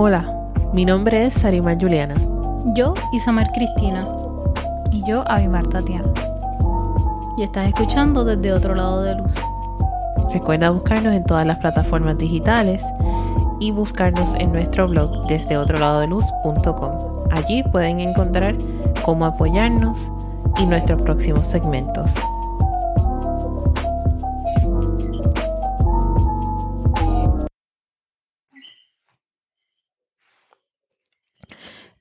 Hola, mi nombre es Sarima Juliana. Yo, Isamar Cristina. Y yo, Abimar Tatiana. Y estás escuchando desde otro lado de luz. Recuerda buscarnos en todas las plataformas digitales y buscarnos en nuestro blog desde otro lado de luz.com. Allí pueden encontrar cómo apoyarnos y nuestros próximos segmentos.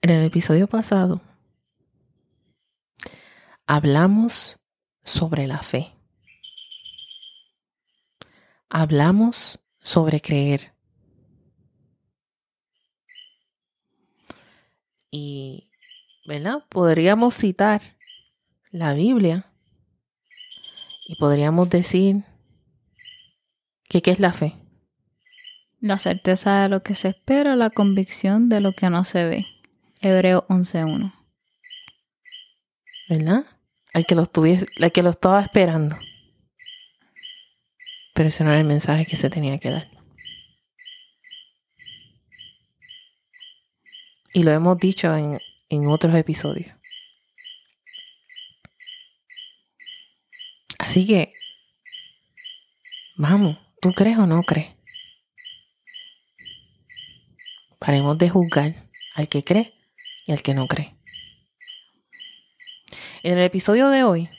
En el episodio pasado hablamos sobre la fe. Hablamos sobre creer. Y, ¿verdad? Podríamos citar la Biblia y podríamos decir que qué es la fe. La certeza de lo que se espera, la convicción de lo que no se ve. Hebreo 11.1. ¿Verdad? Al que lo estuviese, al que lo estaba esperando. Pero ese no era el mensaje que se tenía que dar. Y lo hemos dicho en, en otros episodios. Así que, vamos, ¿tú crees o no crees? Paremos de juzgar al que cree y al que no cree. En el episodio de hoy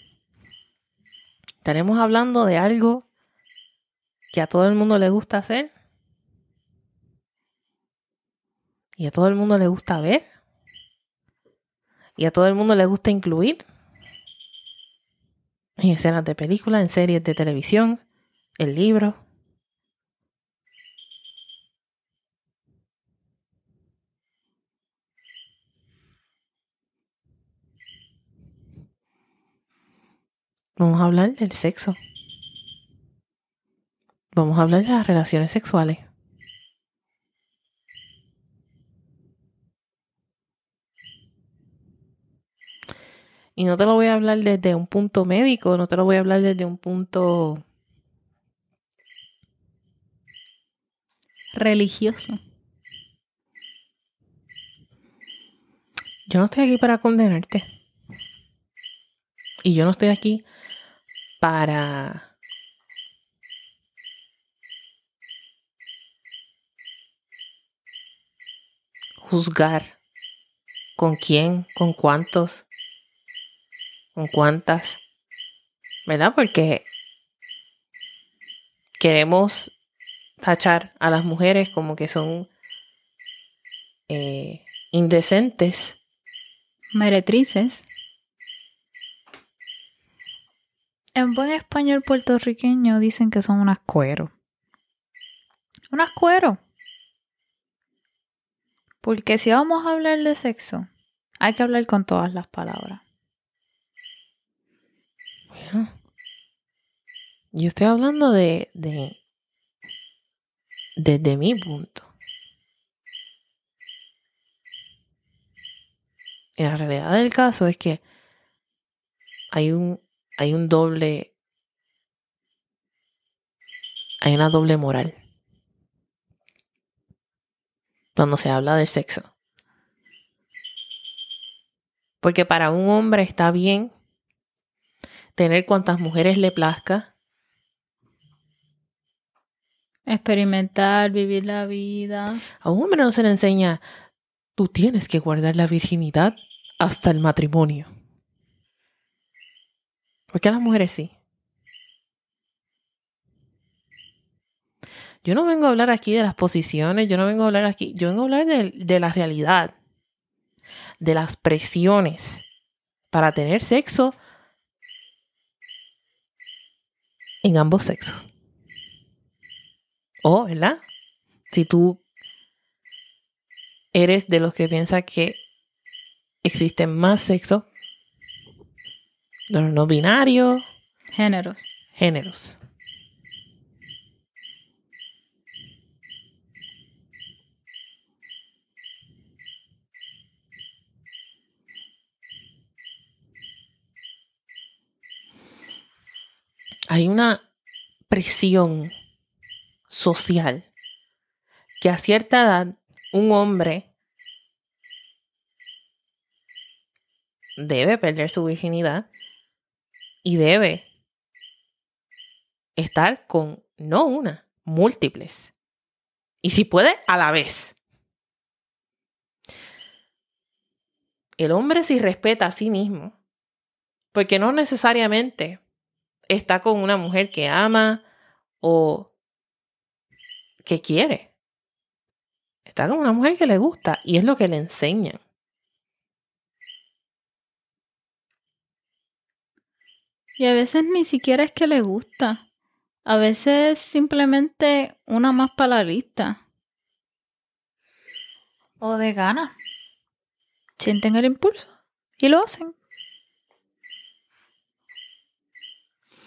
estaremos hablando de algo que a todo el mundo le gusta hacer y a todo el mundo le gusta ver y a todo el mundo le gusta incluir en escenas de películas, en series de televisión, en libros. Vamos a hablar del sexo. Vamos a hablar de las relaciones sexuales. Y no te lo voy a hablar desde un punto médico, no te lo voy a hablar desde un punto religioso. Yo no estoy aquí para condenarte. Y yo no estoy aquí para juzgar con quién, con cuántos, con cuántas, ¿verdad? Porque queremos tachar a las mujeres como que son eh, indecentes. Meretrices. En buen español puertorriqueño dicen que son unas cuero. Unas cuero. Porque si vamos a hablar de sexo, hay que hablar con todas las palabras. Bueno, yo estoy hablando de, de desde mi punto. Y la realidad del caso es que hay un, hay un doble, hay una doble moral cuando se habla del sexo. Porque para un hombre está bien tener cuantas mujeres le plazca. Experimentar, vivir la vida. A un hombre no se le enseña, tú tienes que guardar la virginidad hasta el matrimonio. Porque a las mujeres sí. Yo no vengo a hablar aquí de las posiciones, yo no vengo a hablar aquí, yo vengo a hablar de, de la realidad, de las presiones para tener sexo en ambos sexos. O, ¿verdad? Si tú eres de los que piensa que existen más los no binarios, Géneros. géneros. Hay una presión social que a cierta edad un hombre debe perder su virginidad y debe estar con no una, múltiples. Y si puede, a la vez. El hombre si respeta a sí mismo, porque no necesariamente está con una mujer que ama o que quiere. Está con una mujer que le gusta y es lo que le enseñan. Y a veces ni siquiera es que le gusta. A veces simplemente una más para la lista. O de gana. Sienten el impulso y lo hacen.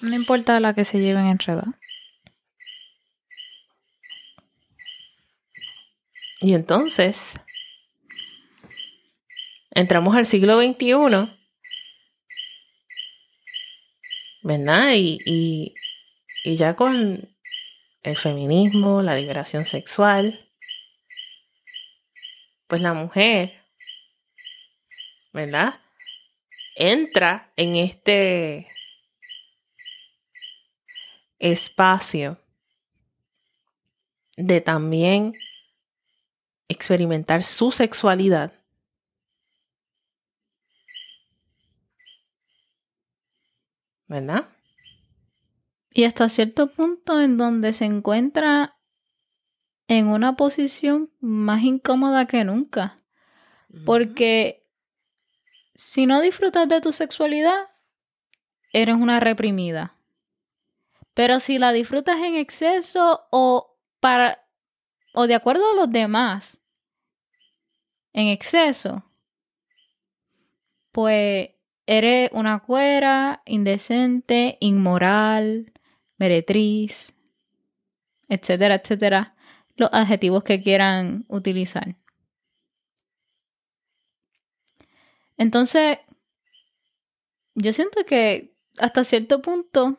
No importa la que se lleven enredada. Y entonces, entramos al siglo XXI, ¿verdad? Y, y, y ya con el feminismo, la liberación sexual, pues la mujer, ¿verdad? Entra en este espacio de también experimentar su sexualidad. ¿Verdad? Y hasta cierto punto en donde se encuentra en una posición más incómoda que nunca. Porque si no disfrutas de tu sexualidad, eres una reprimida. Pero si la disfrutas en exceso o para o de acuerdo a los demás en exceso, pues eres una cuera, indecente, inmoral, meretriz, etcétera, etcétera, los adjetivos que quieran utilizar. Entonces, yo siento que hasta cierto punto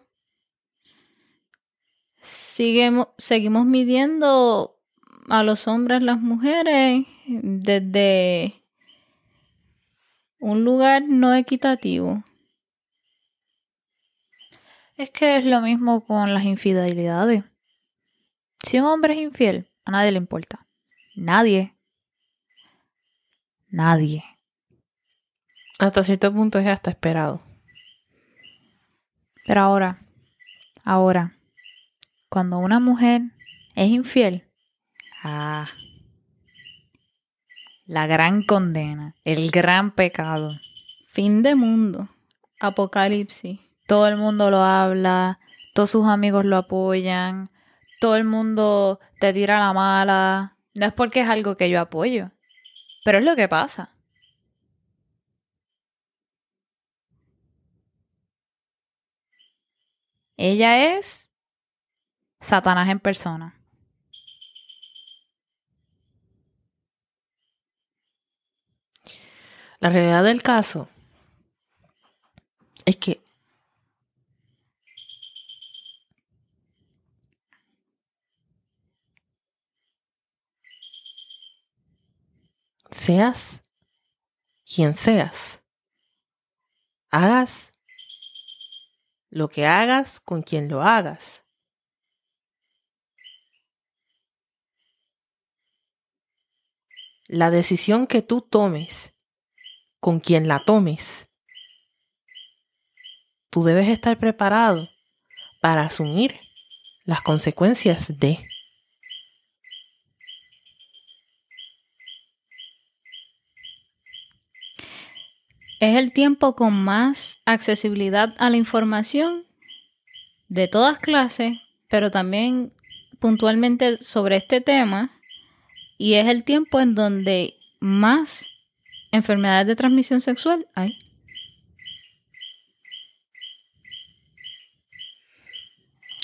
seguimos, seguimos midiendo a los hombres, las mujeres, desde un lugar no equitativo. Es que es lo mismo con las infidelidades. Si un hombre es infiel, a nadie le importa. Nadie. Nadie. Hasta cierto punto es hasta esperado. Pero ahora, ahora, cuando una mujer es infiel, ah, la gran condena, el gran pecado. Fin de mundo. Apocalipsis. Todo el mundo lo habla, todos sus amigos lo apoyan, todo el mundo te tira la mala. No es porque es algo que yo apoyo, pero es lo que pasa. Ella es Satanás en persona. La realidad del caso es que seas quien seas, hagas lo que hagas con quien lo hagas. La decisión que tú tomes con quien la tomes, tú debes estar preparado para asumir las consecuencias de. Es el tiempo con más accesibilidad a la información de todas clases, pero también puntualmente sobre este tema. Y es el tiempo en donde más enfermedades de transmisión sexual hay.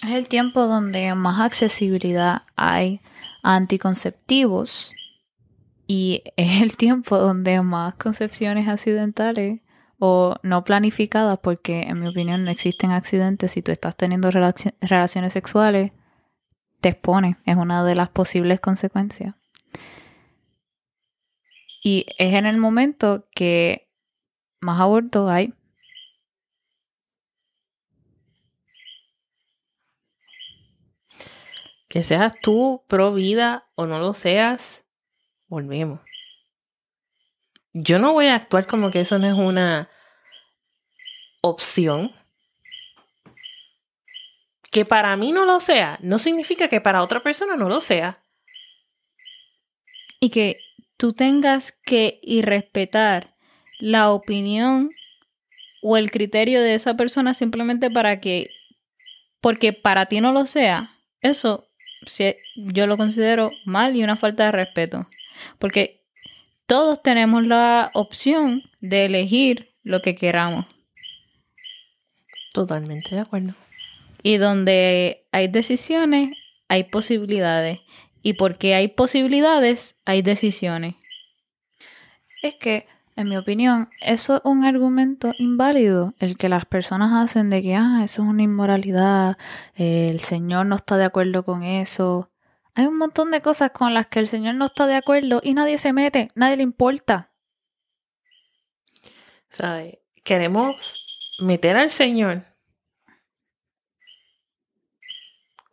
Es el tiempo donde más accesibilidad hay a anticonceptivos y es el tiempo donde más concepciones accidentales o no planificadas, porque en mi opinión no existen accidentes, si tú estás teniendo relaciones sexuales, te expone, es una de las posibles consecuencias. Y es en el momento que más abortos hay. Que seas tú pro vida o no lo seas, volvemos. Yo no voy a actuar como que eso no es una opción. Que para mí no lo sea, no significa que para otra persona no lo sea. Y que tú tengas que irrespetar la opinión o el criterio de esa persona simplemente para que, porque para ti no lo sea, eso yo lo considero mal y una falta de respeto. Porque todos tenemos la opción de elegir lo que queramos. Totalmente de acuerdo. Y donde hay decisiones, hay posibilidades. Y porque hay posibilidades, hay decisiones. Es que, en mi opinión, eso es un argumento inválido, el que las personas hacen de que, ah, eso es una inmoralidad, el Señor no está de acuerdo con eso. Hay un montón de cosas con las que el Señor no está de acuerdo y nadie se mete, nadie le importa. ¿Sabe? Queremos meter al Señor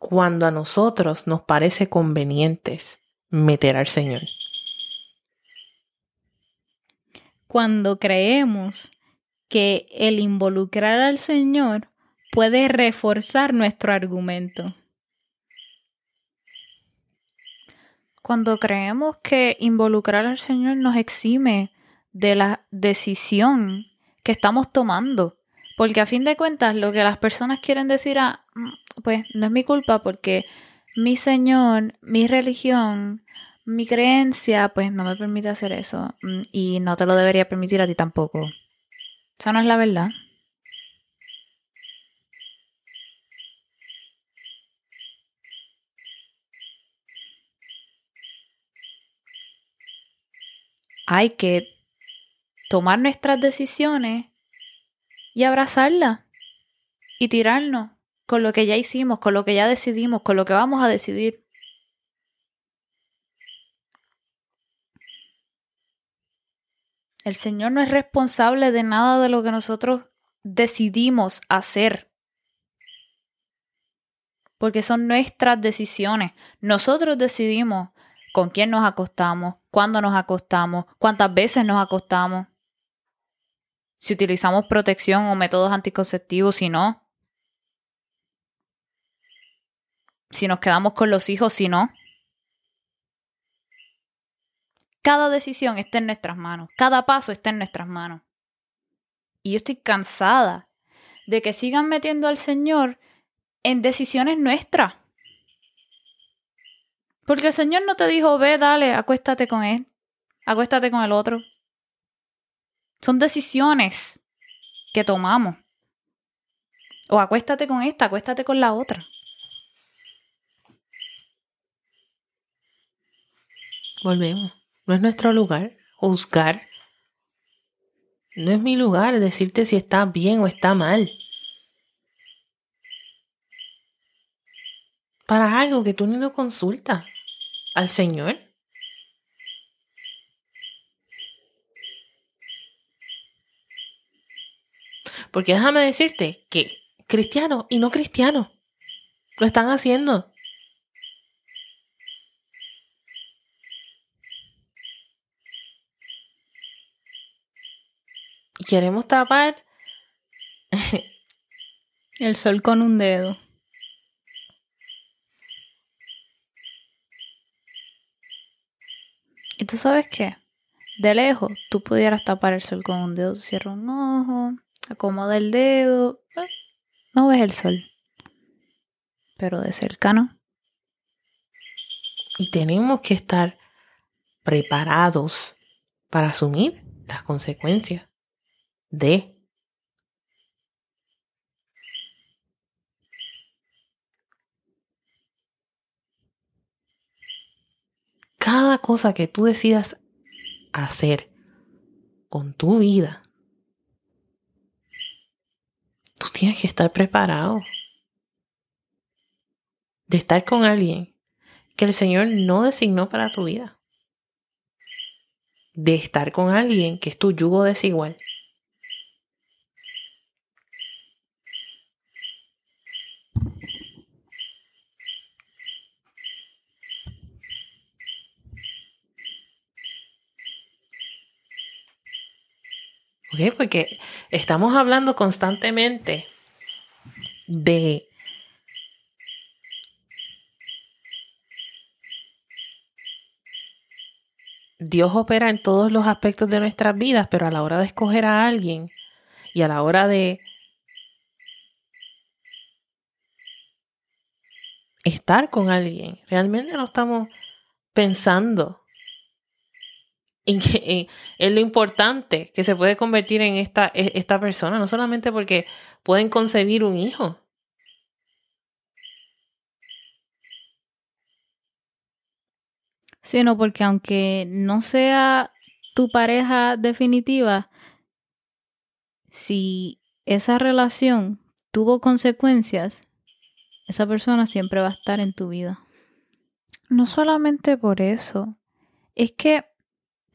cuando a nosotros nos parece conveniente meter al Señor. Cuando creemos que el involucrar al Señor puede reforzar nuestro argumento. Cuando creemos que involucrar al Señor nos exime de la decisión que estamos tomando. Porque a fin de cuentas lo que las personas quieren decir, mm, pues no es mi culpa porque mi Señor, mi religión, mi creencia, pues no me permite hacer eso. Mm, y no te lo debería permitir a ti tampoco. Esa no es la verdad. Hay que tomar nuestras decisiones y abrazarla y tirarnos con lo que ya hicimos, con lo que ya decidimos, con lo que vamos a decidir. El Señor no es responsable de nada de lo que nosotros decidimos hacer. Porque son nuestras decisiones. Nosotros decidimos con quién nos acostamos, cuándo nos acostamos, cuántas veces nos acostamos si utilizamos protección o métodos anticonceptivos, si no. Si nos quedamos con los hijos, si no. Cada decisión está en nuestras manos, cada paso está en nuestras manos. Y yo estoy cansada de que sigan metiendo al Señor en decisiones nuestras. Porque el Señor no te dijo, ve, dale, acuéstate con él, acuéstate con el otro. Son decisiones que tomamos. O acuéstate con esta, acuéstate con la otra. Volvemos. No es nuestro lugar juzgar. No es mi lugar decirte si está bien o está mal. Para algo que tú ni lo consultas al Señor. Porque déjame decirte que cristianos y no cristianos lo están haciendo. Queremos tapar el sol con un dedo. ¿Y tú sabes qué? De lejos, tú pudieras tapar el sol con un dedo, cierra un ojo, acomoda el dedo, eh, no ves el sol. Pero de cercano. Y tenemos que estar preparados para asumir las consecuencias de cada cosa que tú decidas hacer con tu vida tienes que estar preparado de estar con alguien que el Señor no designó para tu vida. de estar con alguien que es tu yugo desigual. ¿Ok? Porque estamos hablando constantemente de Dios opera en todos los aspectos de nuestras vidas, pero a la hora de escoger a alguien y a la hora de estar con alguien, realmente no estamos pensando en, lo importante que se puede convertir en esta, e, esta persona, no solamente porque pueden concebir un hijo, sino porque aunque no sea tu pareja definitiva, si esa relación tuvo consecuencias, esa persona siempre va a estar en tu vida. No solamente por eso, es que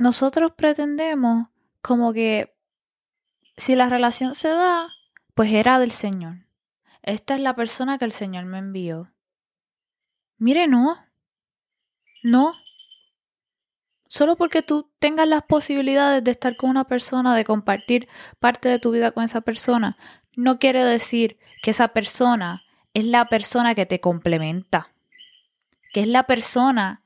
nosotros pretendemos como que si la relación se da, pues era del Señor. Esta es la persona que el Señor me envió. Mire, no. No. Solo porque tú tengas las posibilidades de estar con una persona, de compartir parte de tu vida con esa persona, no quiere decir que esa persona es la persona que te complementa, que es la persona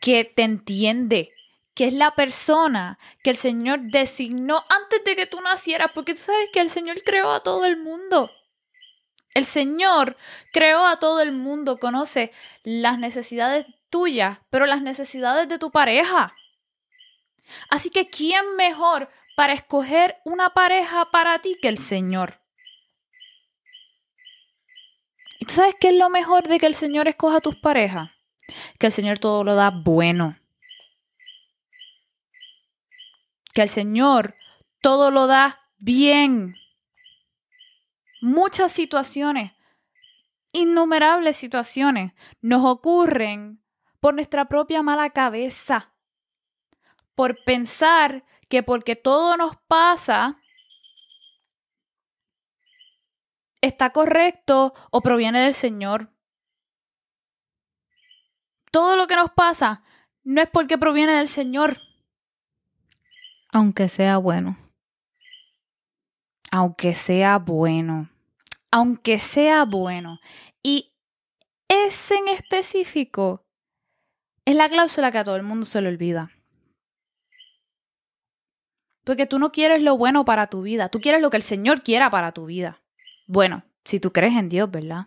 que te entiende, que es la persona que el Señor designó antes de que tú nacieras, porque tú sabes que el Señor creó a todo el mundo. El Señor creó a todo el mundo, conoce las necesidades tuyas, pero las necesidades de tu pareja. Así que, ¿quién mejor para escoger una pareja para ti que el Señor? ¿Y tú sabes qué es lo mejor de que el Señor escoja tus parejas? Que el Señor todo lo da bueno. Que el Señor todo lo da bien. Muchas situaciones, innumerables situaciones, nos ocurren por nuestra propia mala cabeza, por pensar que porque todo nos pasa está correcto o proviene del Señor. Todo lo que nos pasa no es porque proviene del Señor. Aunque sea bueno. Aunque sea bueno. Aunque sea bueno. Y ese en específico es la cláusula que a todo el mundo se le olvida. Porque tú no quieres lo bueno para tu vida, tú quieres lo que el Señor quiera para tu vida. Bueno, si tú crees en Dios, ¿verdad?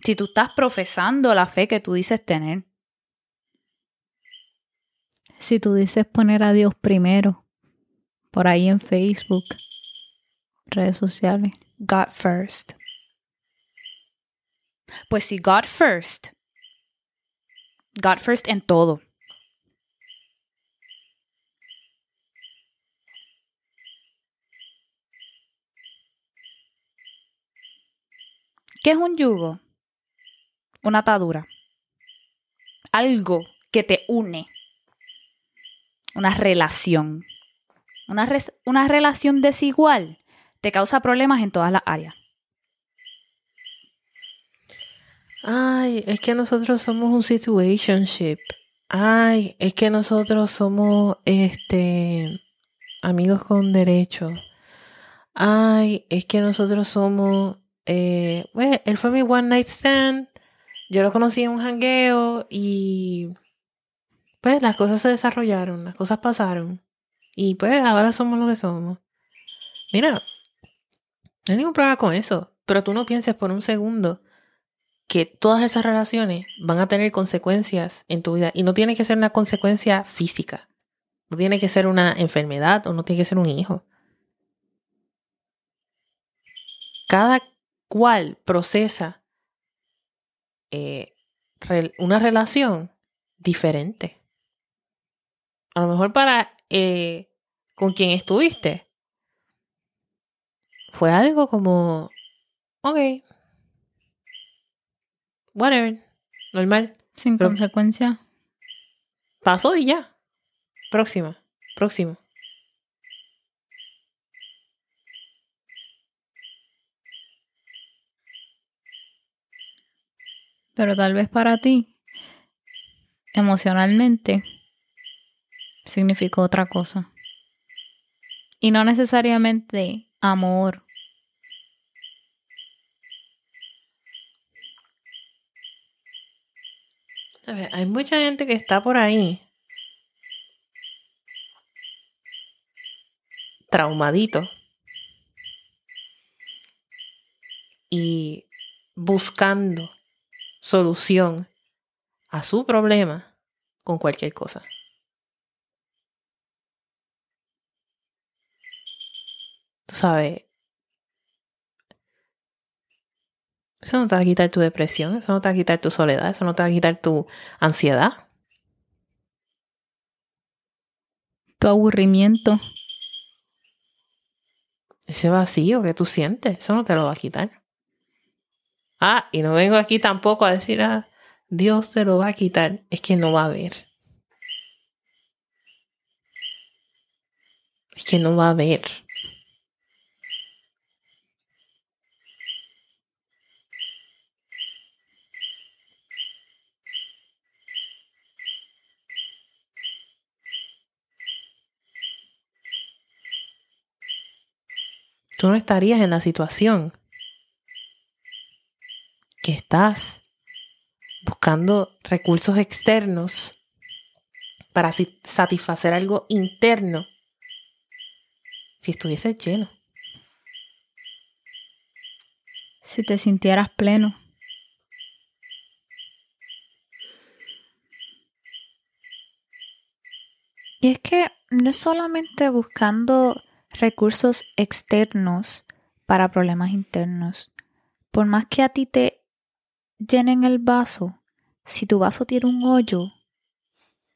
Si tú estás profesando la fe que tú dices tener. Si tú dices poner a Dios primero, por ahí en Facebook, redes sociales. God first. Pues si God first God first en todo. ¿Qué es un yugo? Una atadura. Algo que te une. Una relación. Una, una relación desigual te causa problemas en todas las áreas. Ay, es que nosotros somos un situationship. Ay, es que nosotros somos este amigos con derecho. Ay, es que nosotros somos eh, bueno, él fue mi one night stand. Yo lo conocí en un jangueo y pues las cosas se desarrollaron, las cosas pasaron. Y pues ahora somos lo que somos. Mira, no hay ningún problema con eso. Pero tú no pienses por un segundo que todas esas relaciones van a tener consecuencias en tu vida y no tiene que ser una consecuencia física, no tiene que ser una enfermedad o no tiene que ser un hijo. Cada cual procesa eh, una relación diferente. A lo mejor para eh, con quien estuviste fue algo como, ok, whatever, normal. Sin consecuencia. Pasó y ya. próxima, próximo. Pero tal vez para ti, emocionalmente, significó otra cosa. Y no necesariamente amor. Hay mucha gente que está por ahí traumadito y buscando solución a su problema con cualquier cosa. Sabes, eso no te va a quitar tu depresión, eso no te va a quitar tu soledad, eso no te va a quitar tu ansiedad. Tu aburrimiento. Ese vacío que tú sientes, eso no te lo va a quitar. Ah, y no vengo aquí tampoco a decir, ah, Dios te lo va a quitar. Es que no va a haber. Es que no va a haber. Tú no estarías en la situación que estás buscando recursos externos para satisfacer algo interno si estuviese lleno. Si te sintieras pleno. Y es que no es solamente buscando recursos externos para problemas internos. Por más que a ti te llenen el vaso, si tu vaso tiene un hoyo,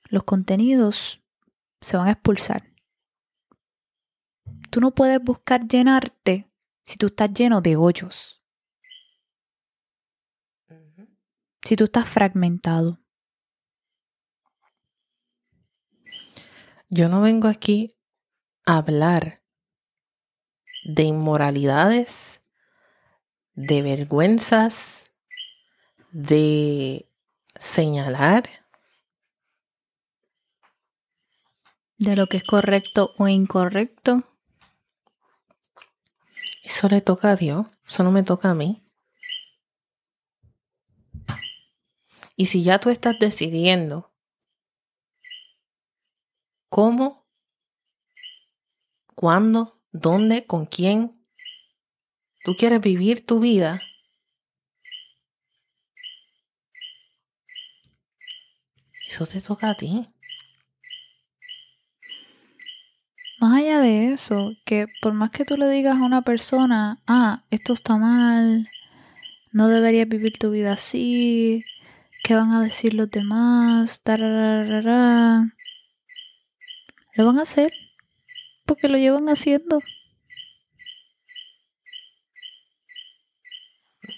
los contenidos se van a expulsar. Tú no puedes buscar llenarte si tú estás lleno de hoyos. Si tú estás fragmentado. Yo no vengo aquí a hablar de inmoralidades, de vergüenzas, de señalar. De lo que es correcto o incorrecto. Eso le toca a Dios, eso no me toca a mí. Y si ya tú estás decidiendo cómo, cuándo, dónde, con quién tú quieres vivir tu vida, Eso te toca a ti. Más allá de eso, que por más que tú le digas a una persona, ah, esto está mal, no deberías vivir tu vida así, ¿qué van a decir los demás? Lo van a hacer porque lo llevan haciendo.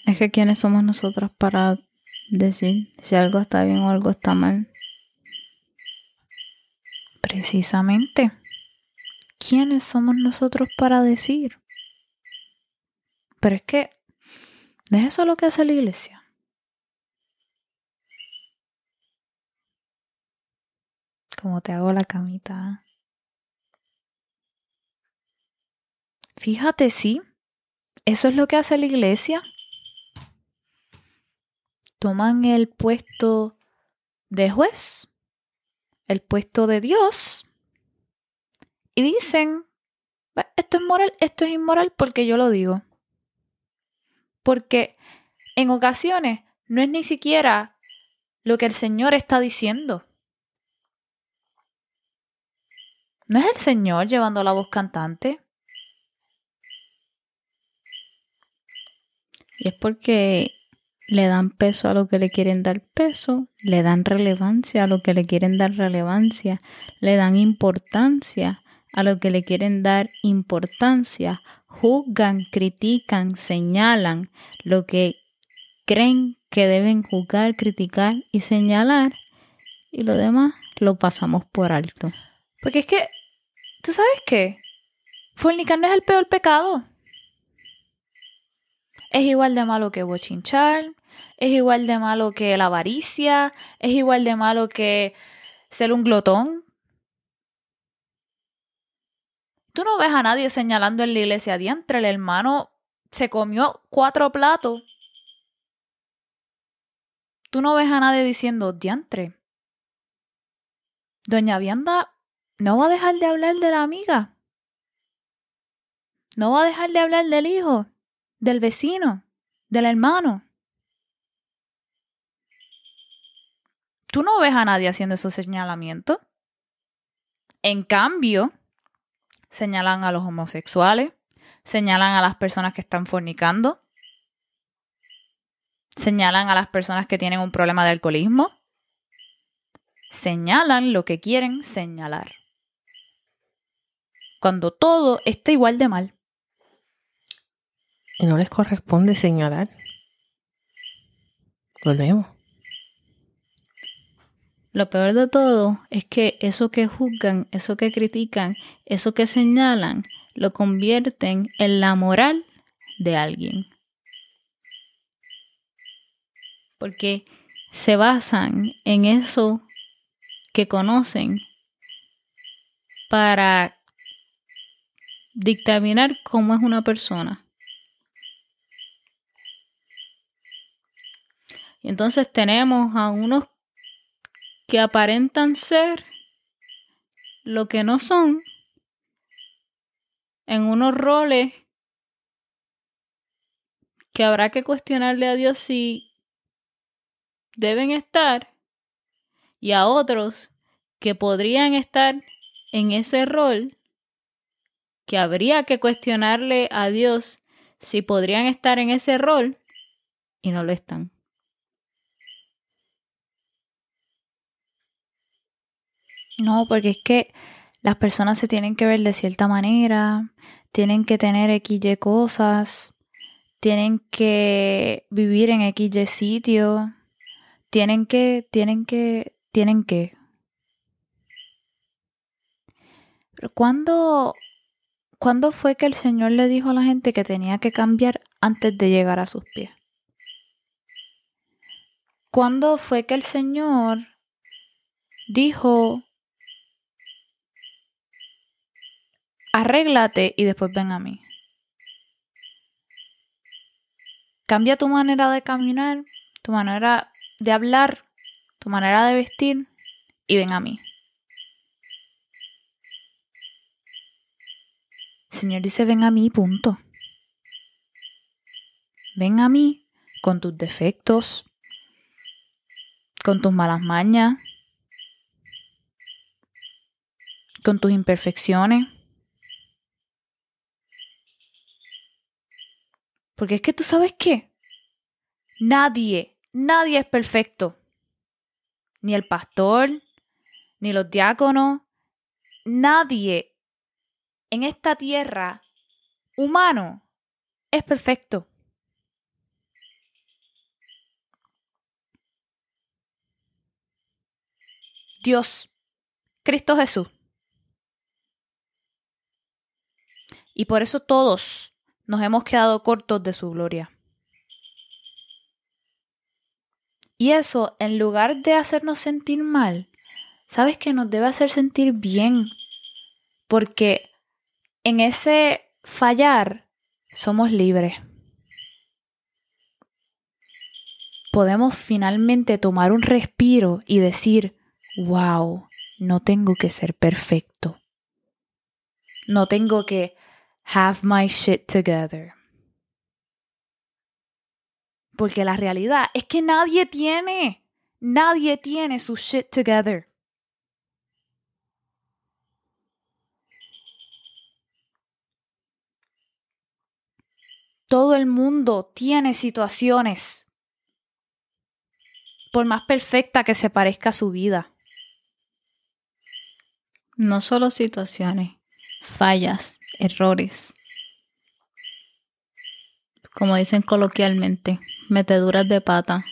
Es que quiénes somos nosotros para decir si algo está bien o algo está mal. Precisamente. ¿Quiénes somos nosotros para decir? Pero es que, ¿no es eso lo que hace la iglesia? Como te hago la camita. Fíjate, sí, eso es lo que hace la iglesia. Toman el puesto de juez el puesto de Dios y dicen, esto es moral, esto es inmoral porque yo lo digo. Porque en ocasiones no es ni siquiera lo que el Señor está diciendo. ¿No es el Señor llevando la voz cantante? Y es porque le dan peso a lo que le quieren dar peso, le dan relevancia a lo que le quieren dar relevancia, le dan importancia a lo que le quieren dar importancia, juzgan, critican, señalan lo que creen que deben juzgar, criticar y señalar y lo demás lo pasamos por alto. Porque es que, ¿tú sabes qué? Fornicar no es el peor pecado. Es igual de malo que bochinchar, es igual de malo que la avaricia, es igual de malo que ser un glotón. Tú no ves a nadie señalando en la iglesia diantre, el hermano se comió cuatro platos. Tú no ves a nadie diciendo diantre. Doña Vianda no va a dejar de hablar de la amiga. No va a dejar de hablar del hijo, del vecino, del hermano. Tú no ves a nadie haciendo esos señalamientos. En cambio, señalan a los homosexuales, señalan a las personas que están fornicando, señalan a las personas que tienen un problema de alcoholismo, señalan lo que quieren señalar. Cuando todo está igual de mal. Y no les corresponde señalar. Volvemos. Lo peor de todo es que eso que juzgan, eso que critican, eso que señalan, lo convierten en la moral de alguien. Porque se basan en eso que conocen para dictaminar cómo es una persona. Y entonces tenemos a unos que aparentan ser lo que no son en unos roles que habrá que cuestionarle a Dios si deben estar y a otros que podrían estar en ese rol que habría que cuestionarle a Dios si podrían estar en ese rol y no lo están. No, porque es que las personas se tienen que ver de cierta manera, tienen que tener XY cosas, tienen que vivir en XY sitio, tienen que, tienen que, tienen que. Pero ¿cuándo, ¿cuándo fue que el Señor le dijo a la gente que tenía que cambiar antes de llegar a sus pies? ¿Cuándo fue que el Señor dijo, arréglate y después ven a mí. Cambia tu manera de caminar, tu manera de hablar, tu manera de vestir y ven a mí. Señor dice, ven a mí, punto. Ven a mí con tus defectos, con tus malas mañas, con tus imperfecciones. Porque es que tú sabes qué. Nadie, nadie es perfecto. Ni el pastor, ni los diáconos, nadie en esta tierra humano es perfecto. Dios, Cristo Jesús. Y por eso todos nos hemos quedado cortos de su gloria. Y eso, en lugar de hacernos sentir mal, sabes que nos debe hacer sentir bien, porque en ese fallar somos libres. Podemos finalmente tomar un respiro y decir, wow, no tengo que ser perfecto. No tengo que have my shit together. Porque la realidad es que nadie tiene, nadie tiene su shit together. Todo el mundo tiene situaciones, por más perfecta que se parezca su vida. No solo situaciones, fallas, errores. Como dicen coloquialmente, meteduras de pata.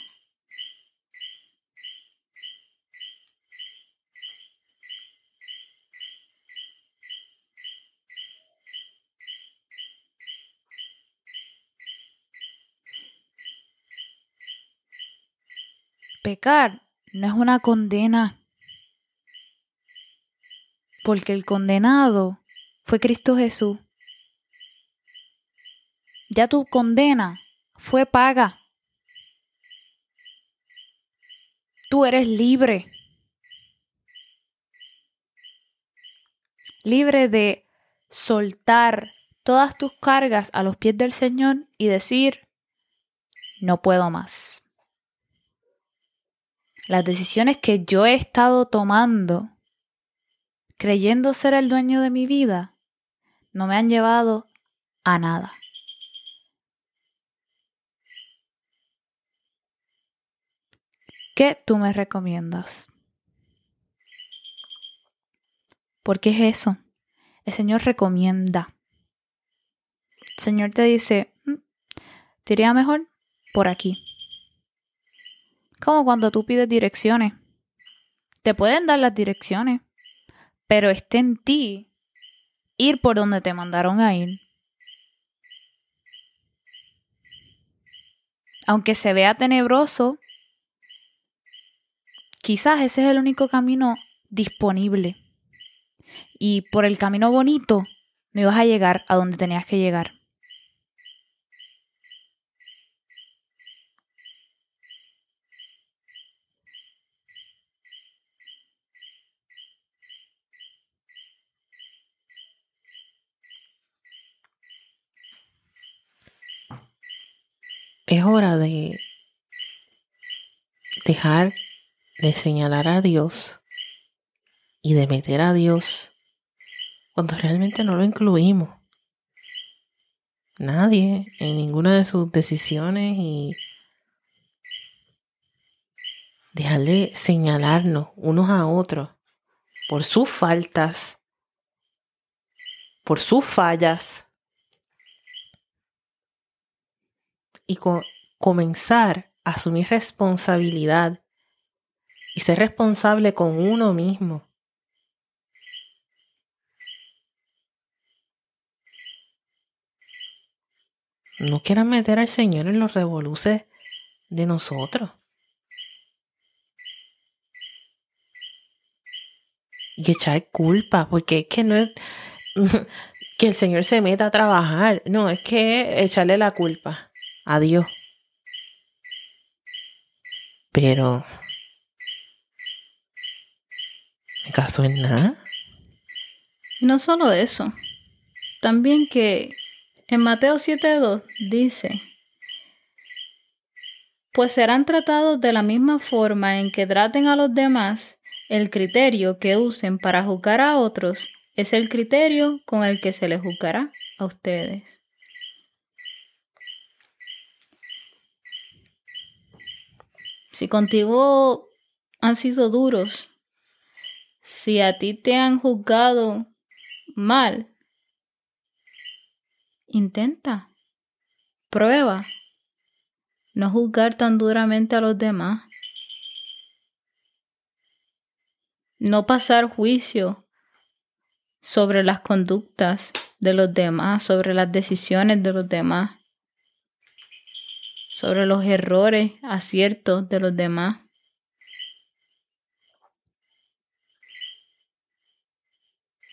Pecar no es una condena, porque el condenado fue Cristo Jesús. Ya tu condena fue paga. Tú eres libre. Libre de soltar todas tus cargas a los pies del Señor y decir, no puedo más. Las decisiones que yo he estado tomando, creyendo ser el dueño de mi vida, no me han llevado a nada. ¿Qué tú me recomiendas? ¿Por qué es eso? El Señor recomienda. El Señor te dice, mm, te mejor por aquí. Como cuando tú pides direcciones. Te pueden dar las direcciones, pero está en ti ir por donde te mandaron a ir. Aunque se vea tenebroso, quizás ese es el único camino disponible. Y por el camino bonito no ibas a llegar a donde tenías que llegar. Es hora de dejar de señalar a Dios y de meter a Dios cuando realmente no lo incluimos. Nadie en ninguna de sus decisiones y dejar de señalarnos unos a otros por sus faltas, por sus fallas y comenzar a asumir responsabilidad y ser responsable con uno mismo. No quieran meter al Señor en los revoluces de nosotros. Y echar culpa, porque es que no es que el Señor se meta a trabajar, no, es que echarle la culpa a Dios. Pero me caso en nada. Y no solo eso, también que en Mateo 7.2 dice, pues serán tratados de la misma forma en que traten a los demás, el criterio que usen para juzgar a otros es el criterio con el que se les juzgará a ustedes. Si contigo han sido duros, si a ti te han juzgado mal, intenta, prueba, no juzgar tan duramente a los demás, no pasar juicio sobre las conductas de los demás, sobre las decisiones de los demás sobre los errores, aciertos de los demás.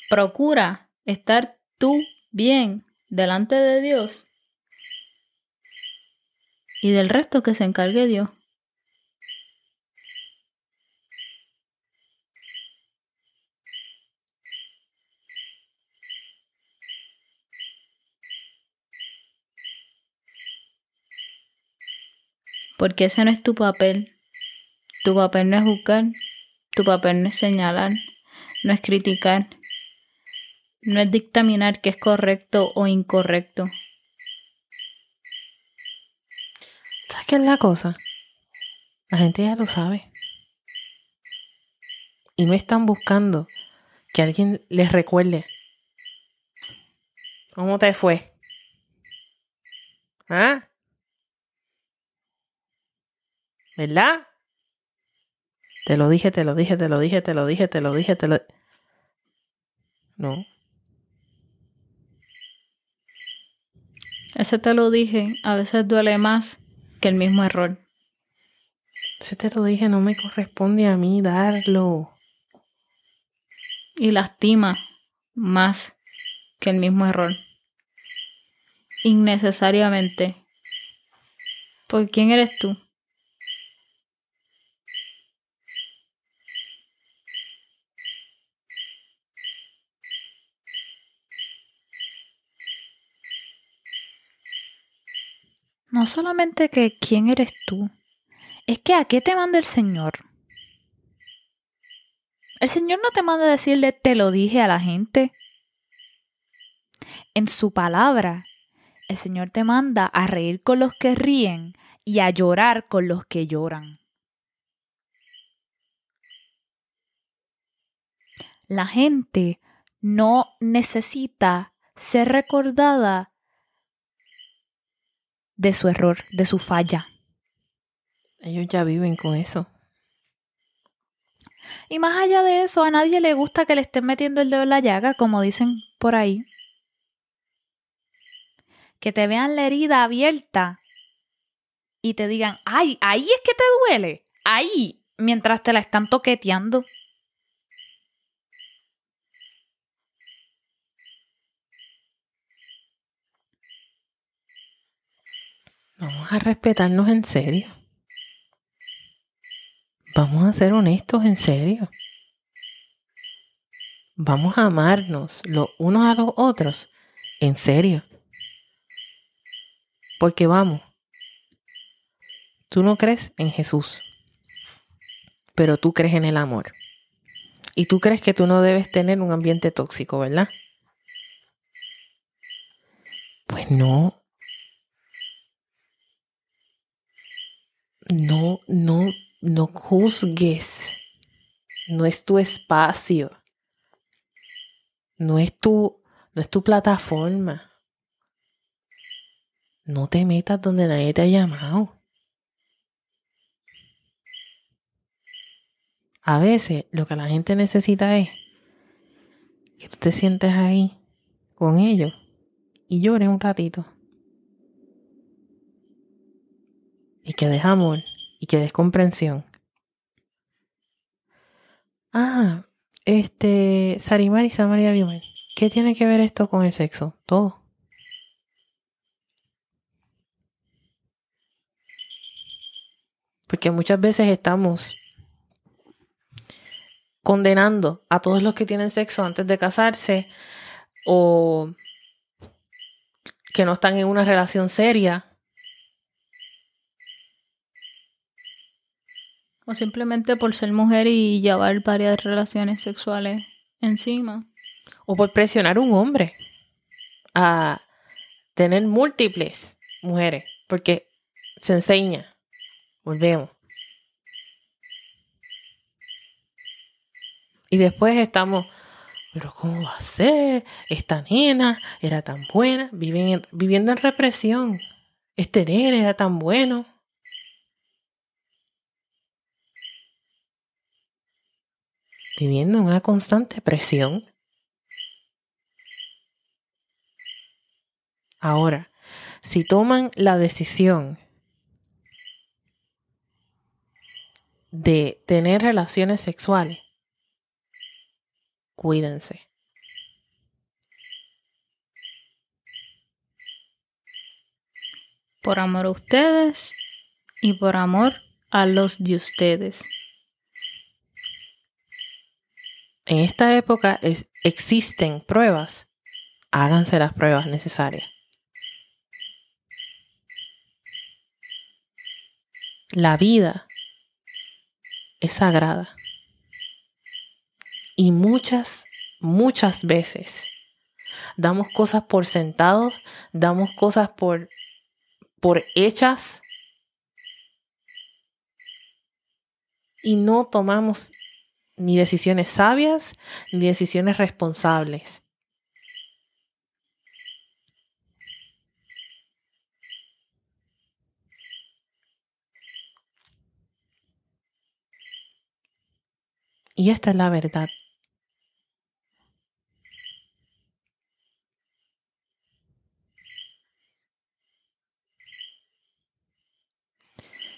Procura estar tú bien delante de Dios y del resto que se encargue Dios. Porque ese no es tu papel. Tu papel no es juzgar, tu papel no es señalar, no es criticar, no es dictaminar qué es correcto o incorrecto. ¿Sabes qué es la cosa? La gente ya lo sabe. Y no están buscando que alguien les recuerde. ¿Cómo te fue? ¿Ah? ¿Verdad? Te lo dije, te lo dije, te lo dije, te lo dije, te lo dije, te lo... No. Ese te lo dije, a veces duele más que el mismo error. Si te lo dije, no me corresponde a mí darlo. Y lastima más que el mismo error. Innecesariamente. ¿Por quién eres tú? No solamente que quién eres tú, es que a qué te manda el Señor. El Señor no te manda a decirle te lo dije a la gente. En su palabra, el Señor te manda a reír con los que ríen y a llorar con los que lloran. La gente no necesita ser recordada de su error, de su falla. Ellos ya viven con eso. Y más allá de eso, a nadie le gusta que le estén metiendo el dedo en la llaga, como dicen por ahí. Que te vean la herida abierta y te digan, ay, ahí es que te duele, ahí, mientras te la están toqueteando. Vamos a respetarnos en serio. Vamos a ser honestos en serio. Vamos a amarnos los unos a los otros en serio. Porque vamos, tú no crees en Jesús, pero tú crees en el amor. Y tú crees que tú no debes tener un ambiente tóxico, ¿verdad? Pues no, no, no, no juzgues. No es tu espacio. No es tu, no es tu plataforma. No te metas donde nadie te ha llamado. A veces lo que la gente necesita es que tú te sientes ahí con ellos y llores un ratito. Y que des amor y que des comprensión. Ah, este, Sarimar y Samaria Bioman, ¿qué tiene que ver esto con el sexo? Todo. Porque muchas veces estamos condenando a todos los que tienen sexo antes de casarse o que no están en una relación seria O simplemente por ser mujer y llevar varias relaciones sexuales encima. O por presionar a un hombre a tener múltiples mujeres. Porque se enseña. Volvemos. Y después estamos, pero ¿cómo va a ser? Esta nena era tan buena, viviendo en represión. Este nene era tan bueno. Viviendo en una constante presión. Ahora, si toman la decisión de tener relaciones sexuales, cuídense. Por amor a ustedes y por amor a los de ustedes en esta época existen pruebas, háganse las pruebas necesarias. La vida es sagrada. Y muchas, muchas veces damos cosas por sentados, damos cosas por, por hechas y no tomamos ni decisiones sabias, ni decisiones responsables. Y esta es la verdad.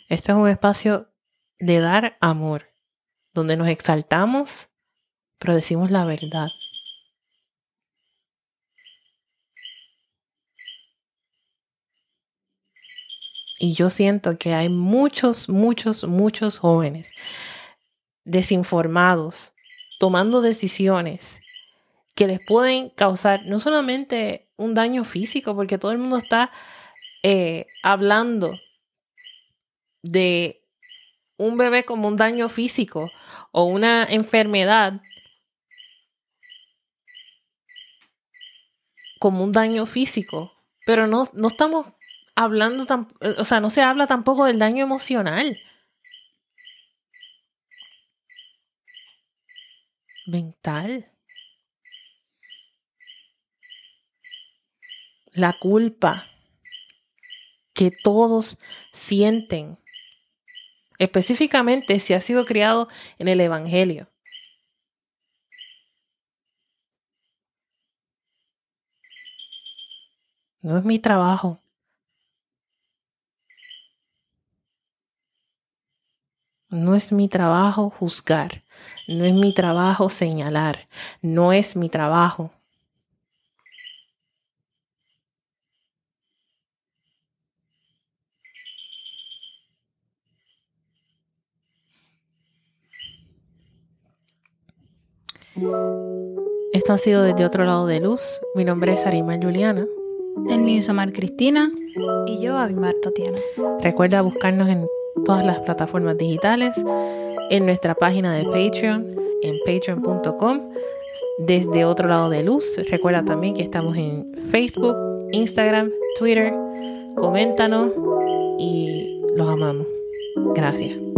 Este es un espacio de dar amor, donde nos exaltamos, pero decimos la verdad. Y yo siento que hay muchos, muchos, muchos jóvenes desinformados, tomando decisiones que les pueden causar no solamente un daño físico, porque todo el mundo está eh, hablando de un bebé como un daño físico o una enfermedad como un daño físico, pero no, no estamos hablando, tan, o sea, no se habla tampoco del daño emocional. Mental. La culpa que todos sienten, específicamente si ha sido criado en el Evangelio. No es mi trabajo No es mi trabajo juzgar, no es mi trabajo señalar, no es mi trabajo. Esto ha sido desde otro lado de luz. Mi nombre es Arima Juliana. El mío es Amar Cristina. Y yo, Abimar Tatiana. Recuerda buscarnos en todas las plataformas digitales, en nuestra página de Patreon, en patreon.com, desde otro lado de luz. Recuerda también que estamos en Facebook, Instagram, Twitter. Coméntanos y los amamos. Gracias.